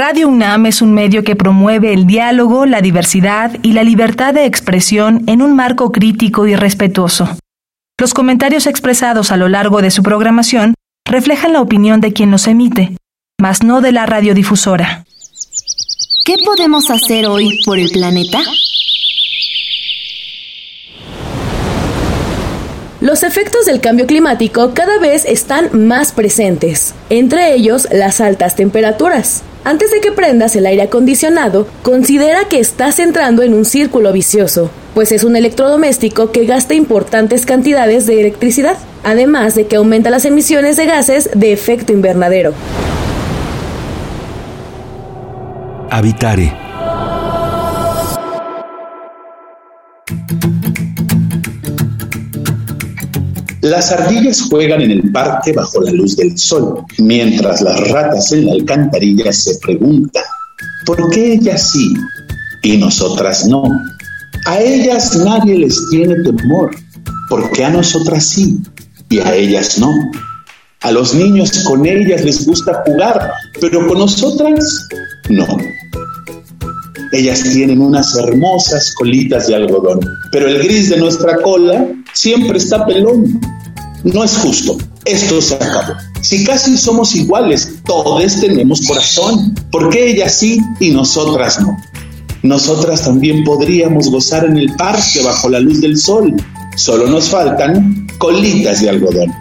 Radio UNAM es un medio que promueve el diálogo, la diversidad y la libertad de expresión en un marco crítico y respetuoso. Los comentarios expresados a lo largo de su programación reflejan la opinión de quien los emite, mas no de la radiodifusora. ¿Qué podemos hacer hoy por el planeta? Los efectos del cambio climático cada vez están más presentes, entre ellos las altas temperaturas. Antes de que prendas el aire acondicionado, considera que estás entrando en un círculo vicioso, pues es un electrodoméstico que gasta importantes cantidades de electricidad, además de que aumenta las emisiones de gases de efecto invernadero. Habitare. Las ardillas juegan en el parque bajo la luz del sol, mientras las ratas en la alcantarilla se preguntan, ¿por qué ellas sí y nosotras no? A ellas nadie les tiene temor, porque a nosotras sí y a ellas no. A los niños con ellas les gusta jugar, pero con nosotras no. Ellas tienen unas hermosas colitas de algodón, pero el gris de nuestra cola siempre está pelón. No es justo. Esto se acabó. Si casi somos iguales, todos tenemos corazón. ¿Por qué ellas sí y nosotras no? Nosotras también podríamos gozar en el parque bajo la luz del sol. Solo nos faltan colitas de algodón.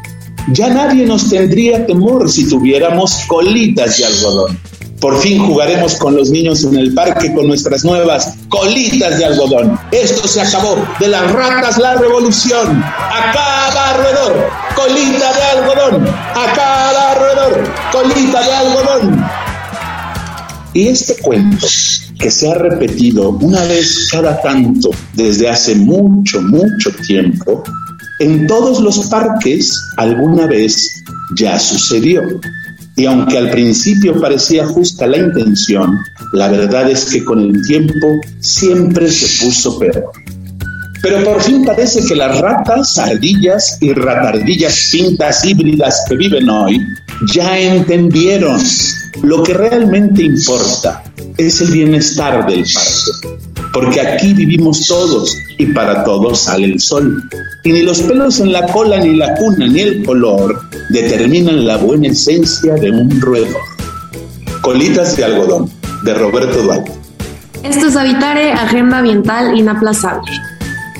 Ya nadie nos tendría temor si tuviéramos colitas de algodón. Por fin jugaremos con los niños en el parque con nuestras nuevas colitas de algodón. Esto se acabó. De las ratas la revolución. Acá va roedor, colita de algodón. Acá va roedor, colita de algodón. Y este cuento, que se ha repetido una vez cada tanto desde hace mucho, mucho tiempo, en todos los parques alguna vez ya sucedió. Y aunque al principio parecía justa la intención, la verdad es que con el tiempo siempre se puso peor. Pero por fin parece que las ratas, ardillas y ratardillas pintas híbridas que viven hoy ya entendieron lo que realmente importa es el bienestar del parque. Porque aquí vivimos todos y para todos sale el sol. Y ni los pelos en la cola, ni la cuna, ni el color determinan la buena esencia de un roedor. Colitas de algodón, de Roberto Duarte. Esto es Habitare, Agenda Ambiental Inaplazable.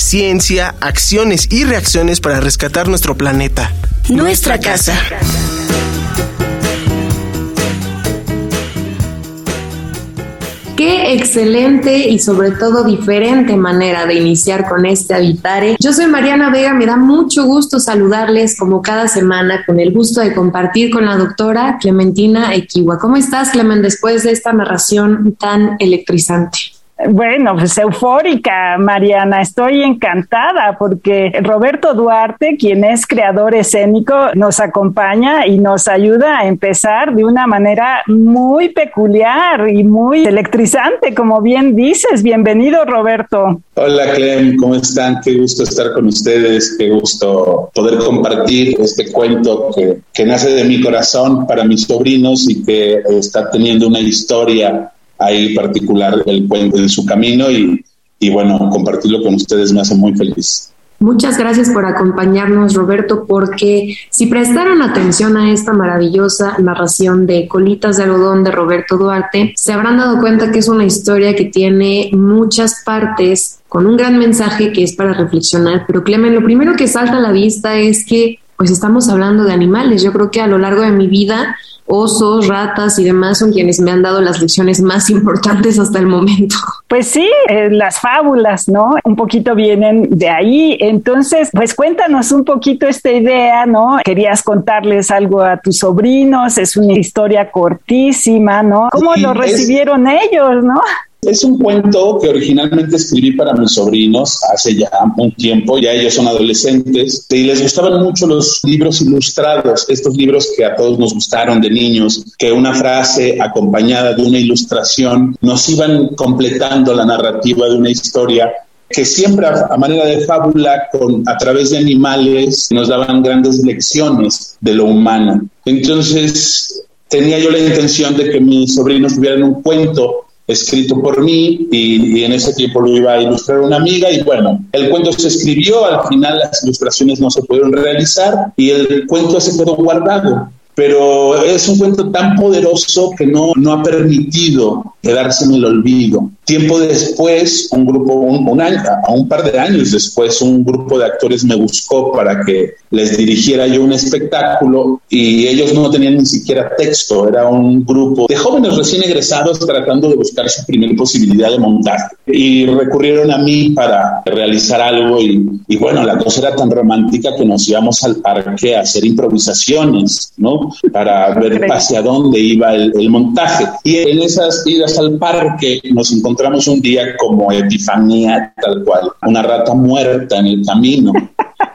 Ciencia, acciones y reacciones para rescatar nuestro planeta. Nuestra, casa. Qué excelente y sobre todo diferente manera de iniciar con este Habitare. Yo soy Mariana Vega, me da mucho gusto saludarles como cada semana con el gusto de compartir con la doctora Clementina Equiwa. ¿Cómo estás, Clemen, después de esta narración tan electrizante? Bueno, pues eufórica, Mariana. Estoy encantada porque Roberto Duarte, quien es creador escénico, nos acompaña y nos ayuda a empezar de una manera muy peculiar y muy electrizante, como bien dices. Bienvenido, Roberto. Hola, Clem, ¿cómo están? Qué gusto estar con ustedes, qué gusto poder compartir este cuento que, que nace de mi corazón para mis sobrinos y que está teniendo una historia ahí particular el cuento en su camino y, y bueno, compartirlo con ustedes me hace muy feliz. Muchas gracias por acompañarnos, Roberto, porque si prestaron atención a esta maravillosa narración de Colitas de Algodón de Roberto Duarte, se habrán dado cuenta que es una historia que tiene muchas partes con un gran mensaje que es para reflexionar. Pero Clemen, lo primero que salta a la vista es que pues estamos hablando de animales. Yo creo que a lo largo de mi vida osos, ratas y demás son quienes me han dado las lecciones más importantes hasta el momento. Pues sí, eh, las fábulas, ¿no? Un poquito vienen de ahí. Entonces, pues cuéntanos un poquito esta idea, ¿no? Querías contarles algo a tus sobrinos, es una historia cortísima, ¿no? ¿Cómo lo recibieron ellos, no? Es un cuento que originalmente escribí para mis sobrinos hace ya un tiempo, ya ellos son adolescentes y les gustaban mucho los libros ilustrados, estos libros que a todos nos gustaron de niños, que una frase acompañada de una ilustración nos iban completando la narrativa de una historia que siempre a, manera de fábula, con, a través de animales, nos daban grandes lecciones de lo humano. Entonces, tenía yo la intención de que mis sobrinos tuvieran un cuento escrito por mí y, en ese tiempo lo iba a ilustrar una amiga y bueno, el cuento se escribió, al final las ilustraciones no se pudieron realizar y el cuento se quedó guardado pero es un cuento tan poderoso que no, no ha permitido quedarse en el olvido. Tiempo después, un grupo, un, año, a un par de años después, un grupo de actores me buscó para que les dirigiera yo un espectáculo y ellos no tenían ni siquiera texto, era un grupo de jóvenes recién egresados tratando de buscar su primera posibilidad de montar y recurrieron a mí para realizar algo y, y bueno, la cosa era tan romántica que nos íbamos al parque a hacer improvisaciones, ¿no? Para ver hacia dónde iba el, montaje. Y en esas idas al parque nos encontramos un día como epifanía, tal cual, una rata muerta en el camino.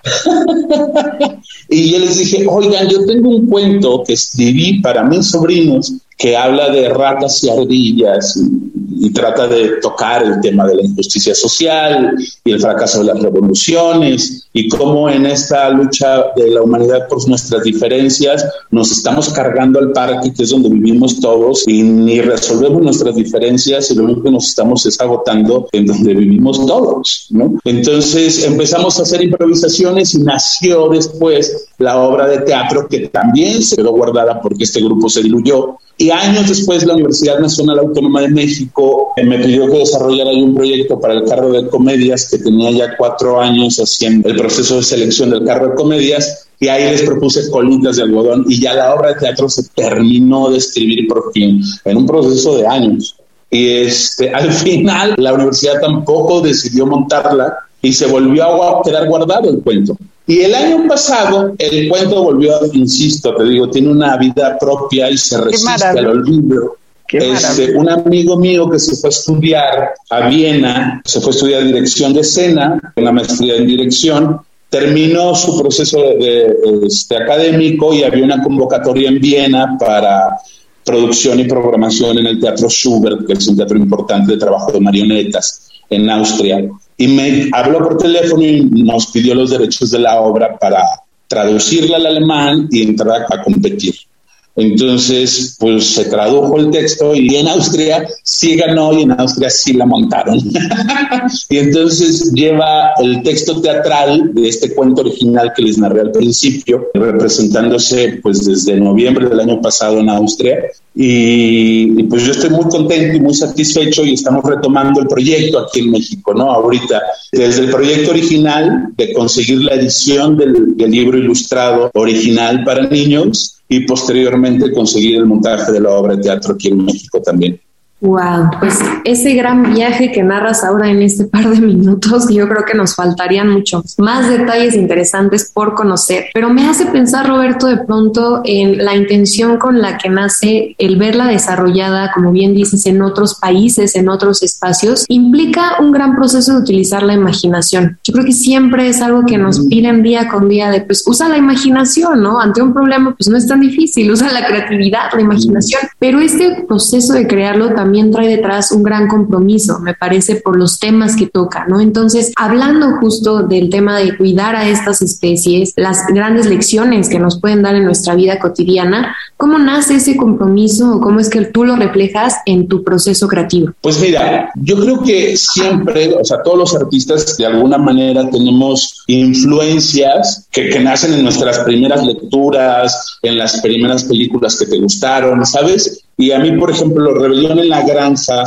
y yo les dije, oigan, yo tengo un cuento que escribí para mis sobrinos que habla de ratas y ardillas y, trata de tocar el tema de la injusticia social y el fracaso de las revoluciones y cómo en esta lucha de la humanidad por nuestras diferencias nos estamos cargando al parque que es donde vivimos todos y ni resolvemos nuestras diferencias y lo único que nos estamos es agotando en donde vivimos todos, ¿no? Entonces empezamos a hacer improvisaciones y nació después la obra de teatro que también se quedó guardada porque este grupo se diluyó años después la Universidad Nacional Autónoma de México eh, me pidió que desarrollara un proyecto para el carro de comedias que tenía ya cuatro años haciendo el proceso de selección del carro de comedias y ahí les propuse colitas de algodón y ya la obra de teatro se terminó de escribir por fin en un proceso de años. Y este, al final la universidad tampoco decidió montarla y se volvió a quedar guardado el cuento. Y el año pasado el cuento volvió, insisto, te digo, tiene una vida propia y se resiste al olvido. Este, un amigo mío que se fue a estudiar a Viena, se fue a estudiar dirección de escena, una maestría en dirección, terminó su proceso de, este, académico y había una convocatoria en Viena para producción y programación en el Teatro Schubert, que es un teatro importante de trabajo de marionetas en Austria y me habló por teléfono y nos pidió los derechos de la obra para traducirla al alemán y entrar a competir. Entonces, pues se tradujo el texto y en Austria sí ganó y en Austria sí la montaron. y entonces lleva el texto teatral de este cuento original que les narré al principio, representándose pues desde noviembre del año pasado en Austria. Y, pues yo estoy muy contento y muy satisfecho y estamos retomando el proyecto aquí en México, ¿no? Ahorita, desde el proyecto original de conseguir la edición del, del libro ilustrado original para niños, y posteriormente conseguir el montaje de la obra de teatro aquí en México también. Wow, pues ese gran viaje que narras ahora en este par de minutos, yo creo que nos faltarían muchos más detalles interesantes por conocer, pero me hace pensar, Roberto, de pronto en la intención con la que nace el verla desarrollada, como bien dices, en otros países, en otros espacios, implica un gran proceso de utilizar la imaginación. Yo creo que siempre es algo que nos piden día con día de, pues, usa la imaginación, ¿no? Ante un problema, pues no es tan difícil, usa la creatividad, la imaginación, pero este proceso de crearlo también también trae detrás un gran compromiso, me parece, por los temas que toca, ¿no? Entonces, hablando justo del tema de cuidar a estas especies, las grandes lecciones que nos pueden dar en nuestra vida cotidiana, ¿cómo nace ese compromiso o cómo es que tú lo reflejas en tu proceso creativo? Pues mira, yo creo que siempre, o sea, todos los artistas de alguna manera tenemos influencias que, que nacen en nuestras primeras lecturas, en las primeras películas que te gustaron, ¿sabes? Y a mí, por ejemplo, Rebelión en la Granja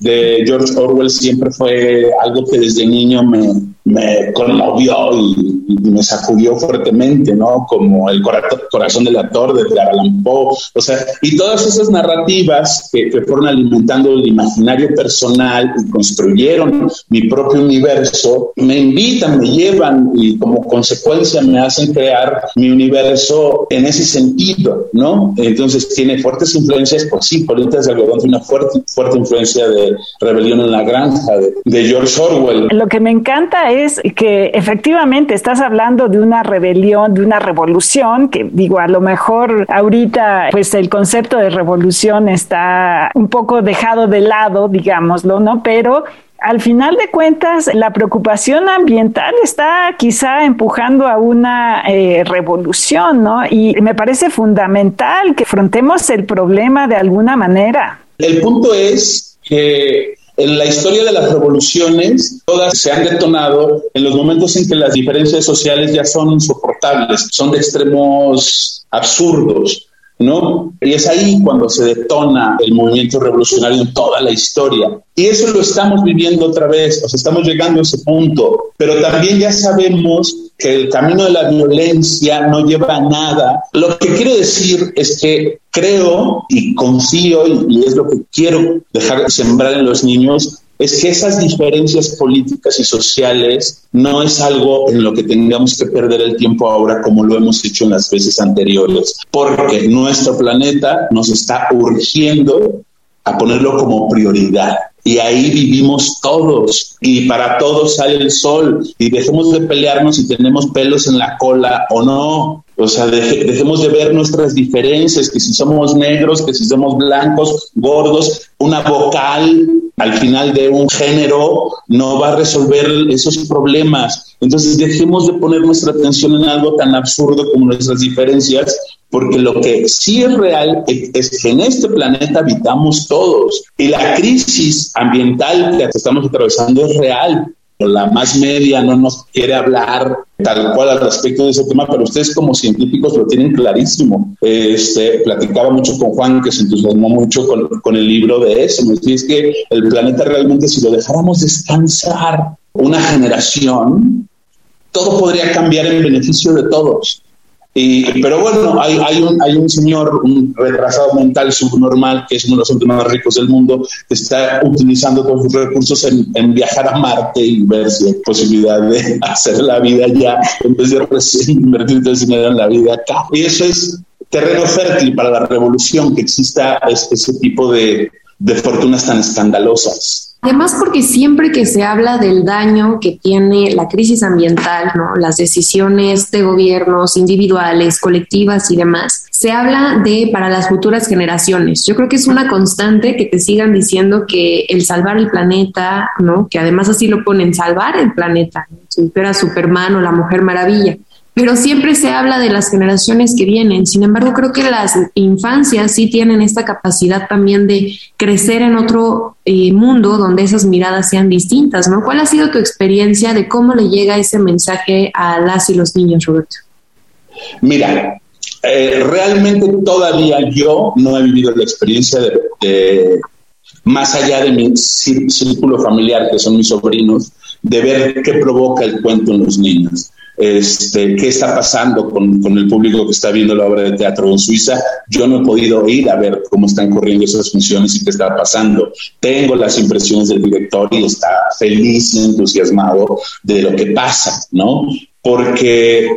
de George Orwell siempre fue algo que desde niño me, me conmovió y, me sacudió fuertemente, ¿no? Como el corazón del actor de Allan Poe, o sea, y todas esas narrativas que, que fueron alimentando el imaginario personal y construyeron mi propio universo, me invitan, me llevan y como consecuencia me hacen crear mi universo en ese sentido, ¿no? Entonces tiene fuertes influencias, pues sí, Politas de Algodón una fuerte, fuerte influencia de Rebelión en la Granja, de, de George Orwell. Lo que me encanta es que efectivamente estás hablando de una rebelión, de una revolución, que digo, a lo mejor ahorita pues el concepto de revolución está un poco dejado de lado, digámoslo, ¿no? Pero al final de cuentas, la preocupación ambiental está quizá empujando a una eh, revolución, ¿no? Y me parece fundamental que afrontemos el problema de alguna manera. El punto es que en la historia de las revoluciones, todas se han detonado en los momentos en que las diferencias sociales ya son insoportables, son de extremos absurdos. ¿no? Y es ahí cuando se detona el movimiento revolucionario en toda la historia. Y eso lo estamos viviendo otra vez, o sea, estamos llegando a ese punto, pero también ya sabemos que el camino de la violencia no lleva a nada. Lo que quiero decir es que creo y confío, y es lo que quiero dejar sembrar en los niños, es que esas diferencias políticas y sociales no es algo en lo que tengamos que perder el tiempo ahora como lo hemos hecho en las veces anteriores, porque nuestro planeta nos está urgiendo a ponerlo como prioridad. Y ahí vivimos todos y para todos sale el sol y dejemos de pelearnos si tenemos pelos en la cola o no. O sea, dejemos de ver nuestras diferencias, que si somos negros, que si somos blancos, gordos, una vocal al final de un género no va a resolver esos problemas. Entonces dejemos de poner nuestra atención en algo tan absurdo como nuestras diferencias, porque lo que sí es real es que en este planeta habitamos todos y la crisis ambiental que estamos atravesando es real la más media no nos quiere hablar tal cual al respecto de ese tema, pero ustedes como científicos lo tienen clarísimo. Este, platicaba mucho con Juan, que se entusiasmó mucho con, con el libro de eso. Me decía, es que el planeta realmente, si lo dejáramos descansar una generación, todo podría cambiar en beneficio de todos. Y, pero bueno, hay, hay, un, hay un señor, un retrasado mental subnormal, que es uno de los hombres más ricos del mundo, que está utilizando todos sus recursos en, en, viajar a Marte y ver si hay posibilidad de hacer la vida allá, en vez de invertir todo ese dinero en la vida acá. Y eso es terreno fértil para la revolución, que exista ese tipo de, de fortunas tan escandalosas. Además, porque siempre que se habla del daño que tiene la crisis ambiental, ¿no? las decisiones de gobiernos individuales, colectivas y demás, se habla de para las futuras generaciones. Yo creo que es una constante que te sigan diciendo que el salvar el planeta, ¿no? que además así lo ponen, salvar el planeta, si fuera Superman o la Mujer Maravilla pero siempre se habla de las generaciones que vienen. Sin embargo, creo que las infancias sí tienen esta capacidad también de crecer en otro eh, mundo donde esas miradas sean distintas, ¿no? ¿Cuál ha sido tu experiencia de cómo le llega ese mensaje a las y los niños, Roberto? Mira, eh, realmente todavía yo no he vivido la experiencia de, más allá de mi círculo familiar, que son mis sobrinos, de ver qué provoca el cuento en los niños este, qué está pasando con, con, el público que está viendo la obra de teatro en Suiza. Yo no he podido ir a ver cómo están corriendo esas funciones y qué está pasando. Tengo las impresiones del director y está feliz y entusiasmado de lo que pasa, ¿no? Porque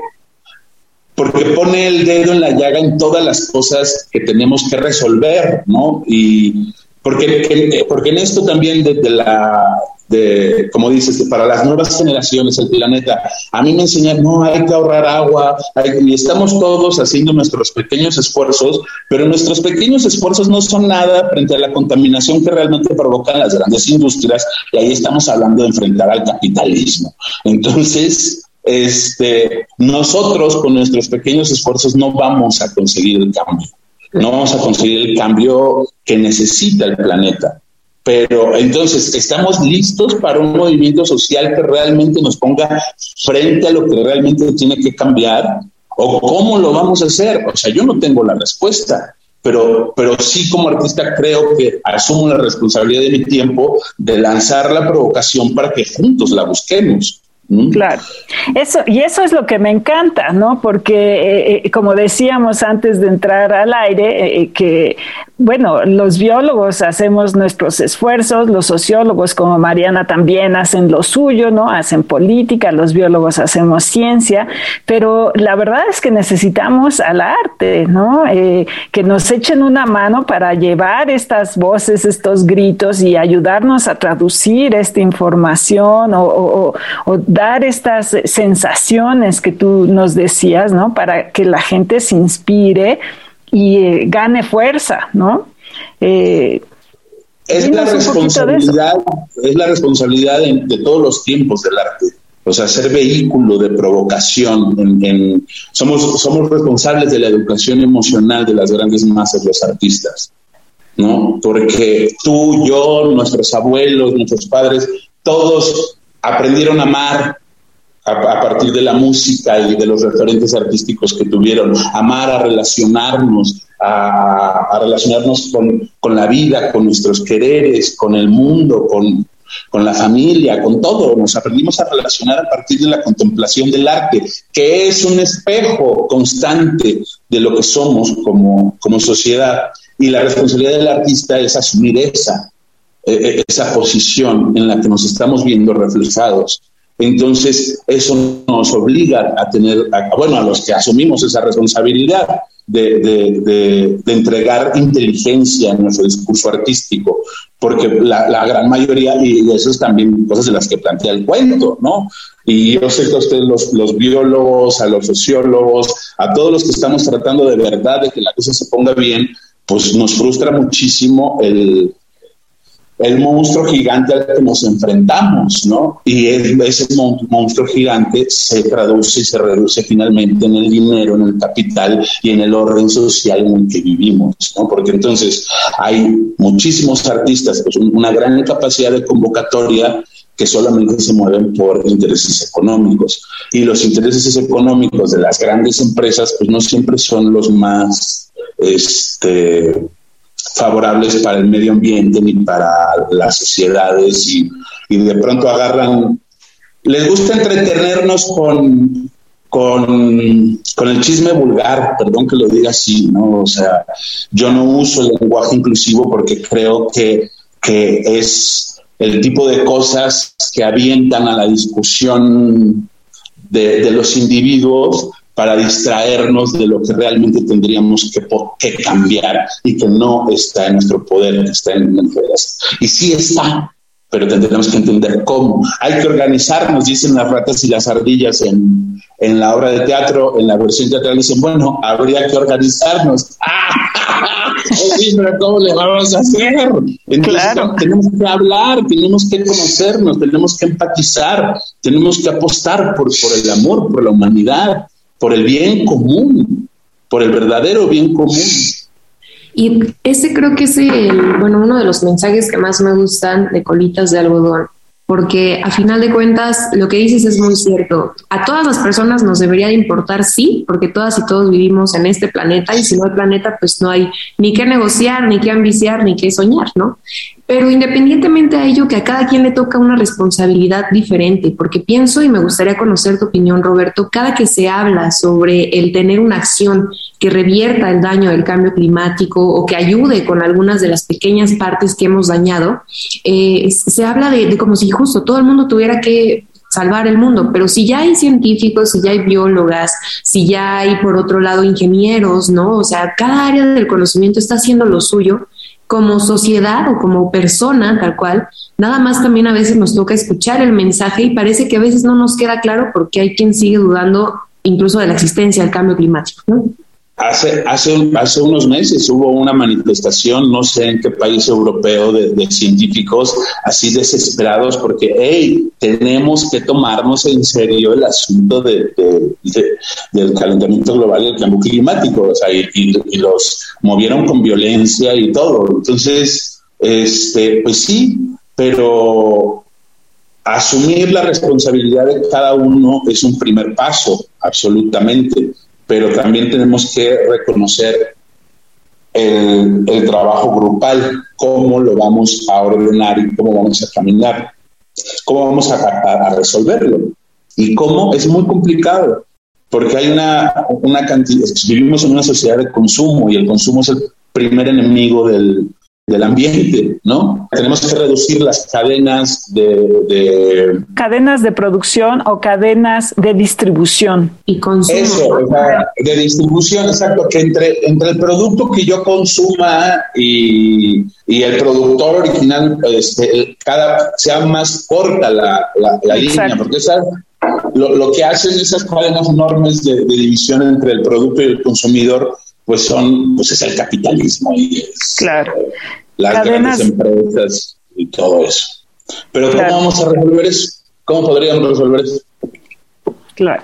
porque pone el dedo en la llaga en todas las cosas que tenemos que resolver, ¿no? Y porque, porque en esto también de, de la de, como dices, para las nuevas generaciones, el planeta. A mí me enseñan, no, hay que ahorrar agua, y estamos todos haciendo nuestros pequeños esfuerzos, pero nuestros pequeños esfuerzos no son nada frente a la contaminación que realmente provocan las grandes industrias, y ahí estamos hablando de enfrentar al capitalismo. Entonces, este, nosotros con nuestros pequeños esfuerzos no vamos a conseguir el cambio, no vamos a conseguir el cambio que necesita el planeta. Pero entonces, ¿estamos listos para un movimiento social que realmente nos ponga frente a lo que realmente tiene que cambiar? ¿O cómo lo vamos a hacer? O sea, yo no tengo la respuesta, pero, pero sí como artista creo que asumo la responsabilidad de mi tiempo de lanzar la provocación para que juntos la busquemos. Claro, eso, y eso es lo que me encanta, ¿no? Porque, eh, eh, como decíamos antes de entrar al aire, eh, que, bueno, los biólogos hacemos nuestros esfuerzos, los sociólogos como Mariana también hacen lo suyo, ¿no? Hacen política, los biólogos hacemos ciencia, pero la verdad es que necesitamos al arte, ¿no? que nos echen una mano para llevar estas voces, estos gritos y ayudarnos a traducir esta información o, o dar estas sensaciones que tú nos decías, ¿no? Para que la gente se inspire y eh, gane fuerza, ¿no? Eh, es la responsabilidad, es la responsabilidad de, todos los tiempos del arte. O sea, ser vehículo de provocación. somos, somos responsables de la educación emocional de las grandes masas, los artistas. ¿no? Porque tú, yo, nuestros abuelos, nuestros padres, todos aprendieron a amar a, partir de la música y de los referentes artísticos que tuvieron, amar a relacionarnos, a, relacionarnos con, con, la vida, con nuestros quereres, con el mundo, con, con la familia, con todo. Nos aprendimos a relacionar a partir de la contemplación del arte, que es un espejo constante de lo que somos como, como sociedad. Y la responsabilidad del artista es asumir esa, eh, eh, esa posición en la que nos estamos viendo reflejados. Entonces, eso nos obliga a tener, bueno, a los que asumimos esa responsabilidad de, entregar inteligencia en nuestro discurso artístico, porque la, gran mayoría, y eso es también cosas de las que plantea el cuento, ¿no? Y yo sé que a ustedes, los, los biólogos, a los sociólogos, a todos los que estamos tratando de verdad de que la cosa se ponga bien, pues nos frustra muchísimo el, el monstruo gigante al que nos enfrentamos, ¿no? Y ese monstruo gigante se traduce y se reduce finalmente en el dinero, en el capital y en el orden social en el que vivimos, ¿no? Porque entonces hay muchísimos artistas con una gran capacidad de convocatoria que solamente se mueven por intereses económicos. Y los intereses económicos de las grandes empresas, pues no siempre son los más, este, favorables para el medio ambiente ni para las sociedades y, de pronto agarran, les gusta entretenernos con, con, con, el chisme vulgar, perdón que lo diga así, ¿no? O sea, yo no uso el lenguaje inclusivo porque creo que, que es el tipo de cosas que avientan a la discusión de, de los individuos para distraernos de lo que realmente tendríamos que, que cambiar y que no está en nuestro poder, está en nuestras. Y sí está, pero tendremos que entender cómo. Hay que organizarnos, dicen las ratas y las ardillas en, en la obra de teatro, en la versión teatral, dicen, bueno, habría que organizarnos. Sí, pero ¿cómo le vamos a hacer? Entonces, tenemos que hablar, tenemos que conocernos, tenemos que empatizar, tenemos que apostar por, por el amor, por la humanidad, por el bien común, por el verdadero bien común. Y ese creo que es el, bueno, uno de los mensajes que más me gustan de colitas de algodón, porque a final de cuentas lo que dices es muy cierto. A todas las personas nos debería de importar, sí, porque todas y todos vivimos en este planeta y si no hay planeta, pues no hay ni que negociar, ni que ambiciar, ni que soñar, ¿no? Pero independientemente a ello, que a cada quien le toca una responsabilidad diferente, porque pienso y me gustaría conocer tu opinión, Roberto, cada que se habla sobre el tener una acción que revierta el daño del cambio climático o que ayude con algunas de las pequeñas partes que hemos dañado, eh, se habla de, de como si justo todo el mundo tuviera que salvar el mundo, pero si ya hay científicos, si ya hay biólogas, si ya hay por otro lado ingenieros, ¿no? O sea, cada área del conocimiento está haciendo lo suyo, como sociedad o como persona tal cual, nada más también a veces nos toca escuchar el mensaje y parece que a veces no nos queda claro porque hay quien sigue dudando incluso de la existencia del cambio climático. ¿no? Hace, hace, hace unos meses hubo una manifestación, no sé en qué país europeo, de, científicos así desesperados porque, hey, tenemos que tomarnos en serio el asunto de, del calentamiento global y el cambio climático, o sea, y, y, los movieron con violencia y todo. Entonces, este, pues sí, pero asumir la responsabilidad de cada uno es un primer paso, absolutamente pero también tenemos que reconocer el, trabajo grupal, cómo lo vamos a ordenar y cómo vamos a caminar, cómo vamos a, resolverlo. ¿Y cómo? Es muy complicado, porque hay una, una cantidad, vivimos en una sociedad de consumo y el consumo es el primer enemigo del, del ambiente, ¿no? Tenemos que reducir las cadenas de, Cadenas de producción o cadenas de distribución. Y consumo. Eso, de distribución, exacto, que entre, entre el producto que yo consuma y, el productor original, este, cada sea más corta la, la, línea, porque lo, lo, que hacen esas cadenas enormes de, de división entre el producto y el consumidor pues son, pues es el capitalismo y es claro. las grandes empresas y todo eso. Pero ¿cómo vamos a resolver eso? ¿Cómo podríamos resolver eso? Claro.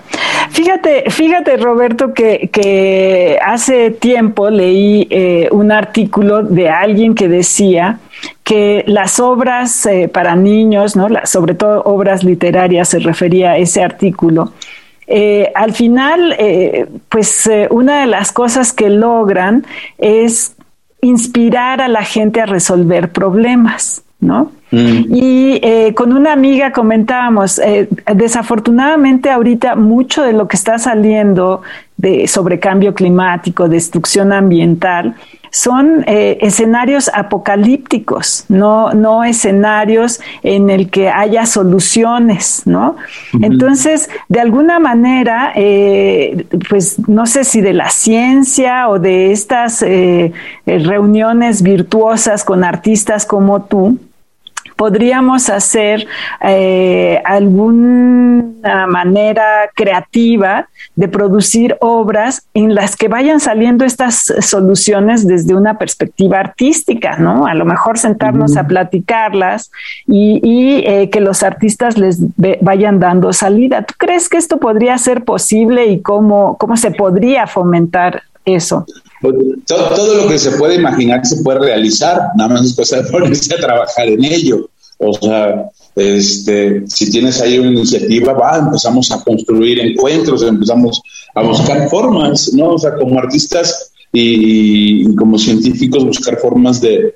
Fíjate, fíjate Roberto que, que hace tiempo leí eh, un artículo de alguien que decía que las obras eh, para niños, ¿no? sobre todo obras literarias, se refería a ese artículo, eh, al final, eh, pues eh, una de las cosas que logran es inspirar a la gente a resolver problemas, ¿no? Mm. Y con una amiga comentábamos, desafortunadamente ahorita mucho de lo que está saliendo de sobre cambio climático, destrucción ambiental, son eh, escenarios apocalípticos, no, no escenarios en el que haya soluciones, ¿no? Entonces, de alguna manera, eh, pues no sé si de la ciencia o de estas eh, reuniones virtuosas con artistas como tú, podríamos hacer eh, alguna manera creativa de producir obras en las que vayan saliendo estas soluciones desde una perspectiva artística, ¿no? A lo mejor sentarnos a platicarlas y, eh, que los artistas les vayan dando salida. ¿Tú crees que esto podría ser posible y cómo, cómo se podría fomentar eso? Pues, todo, lo que se puede imaginar se puede realizar, nada más es cosa de ponerse a trabajar en ello. O sea, este, si tienes ahí una iniciativa, va, empezamos a construir encuentros, empezamos a buscar formas, ¿no? O sea, como artistas y, como científicos, buscar formas de,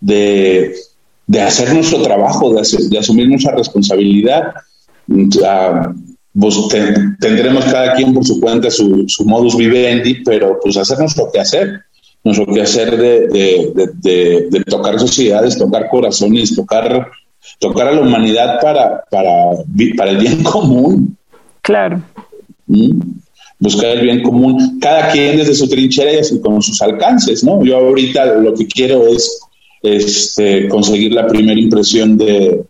de, hacer nuestro trabajo, de, asumir nuestra responsabilidad. pues tendremos cada quien por su cuenta su, modus vivendi, pero pues hacer nuestro hacer nuestro quehacer de, de, de tocar sociedades, tocar corazones, tocar tocar a la humanidad para, para, para el bien común. Claro. ¿Mm? Buscar el bien común, cada quien desde su trinchera y con sus alcances, ¿no? Yo ahorita lo que quiero es este, conseguir la primera impresión de,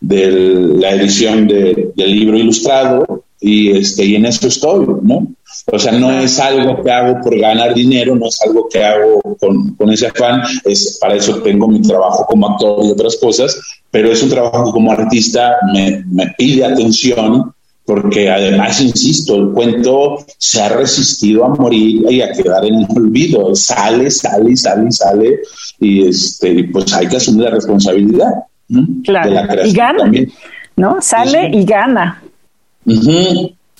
de la edición del libro ilustrado y, este, y en eso estoy, ¿no? O sea, no es algo que hago por ganar dinero, no es algo que hago con, con, ese afán, es, para eso tengo mi trabajo como actor y otras cosas, pero es un trabajo como artista, me, me pide atención, porque además, insisto, el cuento se ha resistido a morir y a quedar en el olvido, sale, sale, sale, sale, y este, pues hay que asumir la responsabilidad. Claro, y gana, ¿no? Sale y gana.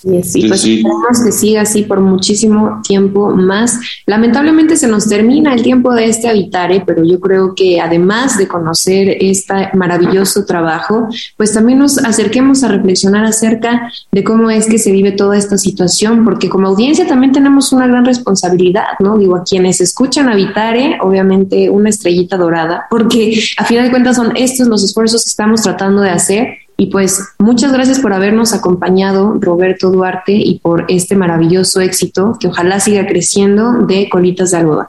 Sí, sí, pues esperemos que siga así por muchísimo tiempo más. Lamentablemente se nos termina el tiempo de este Habitare, pero yo creo que además de conocer este maravilloso trabajo, pues también nos acerquemos a reflexionar acerca de cómo es que se vive toda esta situación, porque como audiencia también tenemos una gran responsabilidad, ¿no? Digo, a quienes escuchan Habitare, obviamente una estrellita dorada, porque a final de cuentas son estos los esfuerzos que estamos tratando de hacer y pues muchas gracias por habernos acompañado, Roberto Duarte, y por este maravilloso éxito que ojalá siga creciendo de Colitas de Algodón.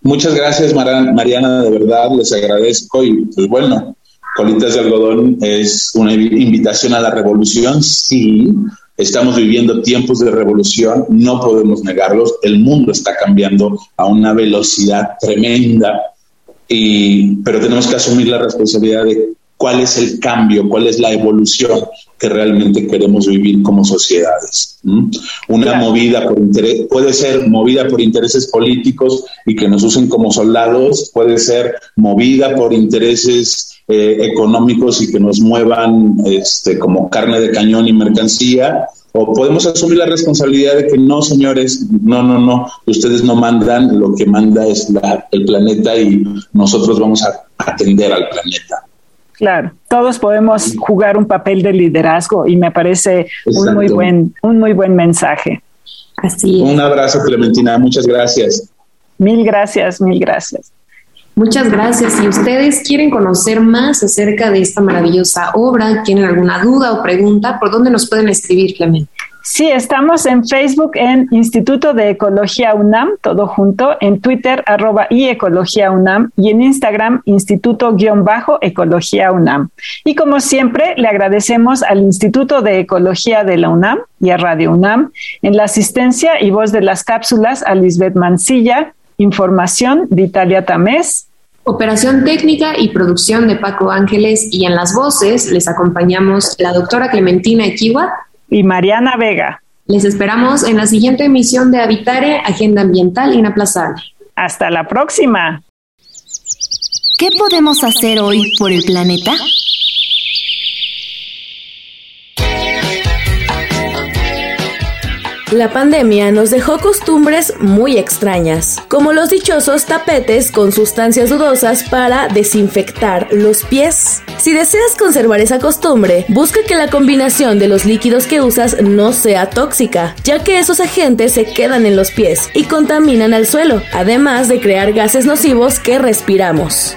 Muchas gracias, Mariana, de verdad, les agradezco. Y pues bueno, Colitas de Algodón es una invitación a la revolución, sí, estamos viviendo tiempos de revolución, no podemos negarlos, el mundo está cambiando a una velocidad tremenda, y, pero tenemos que asumir la responsabilidad de cuál es el cambio, cuál es la evolución que realmente queremos vivir como sociedades. Una movida por interés, puede ser movida por intereses políticos y que nos usen como soldados, puede ser movida por intereses eh, económicos y que nos muevan este, como carne de cañón y mercancía, o podemos asumir la responsabilidad de que no, señores, no, no, no, ustedes no mandan, lo que manda es el planeta y nosotros vamos a atender al planeta. Claro, todos podemos jugar un papel de liderazgo y me parece un muy buen, un muy buen mensaje. Así es. Un abrazo, Clementina. Muchas gracias. Mil gracias, mil gracias. Muchas gracias. Si ustedes quieren conocer más acerca de esta maravillosa obra, tienen alguna duda o pregunta, ¿por dónde nos pueden escribir, Clemente? Sí, estamos en Facebook en Instituto de Ecología UNAM, todo junto, en Twitter arroba y Ecología UNAM y en Instagram Instituto-Ecología UNAM. Y como siempre, le agradecemos al Instituto de Ecología de la UNAM y a Radio UNAM en la asistencia y voz de las cápsulas a Lisbeth Mancilla, información de Italia Tamés. Operación técnica y producción de Paco Ángeles y en las voces les acompañamos la doctora Clementina Equiwa y Mariana Vega. Les esperamos en la siguiente emisión de Habitare, Agenda Ambiental Inaplazable. Hasta la próxima. ¿Qué podemos hacer hoy por el planeta? La pandemia nos dejó costumbres muy extrañas, como los dichosos tapetes con sustancias dudosas para desinfectar los pies. Si deseas conservar esa costumbre, busca que la combinación de los líquidos que usas no sea tóxica, ya que esos agentes se quedan en los pies y contaminan al suelo, además de crear gases nocivos que respiramos.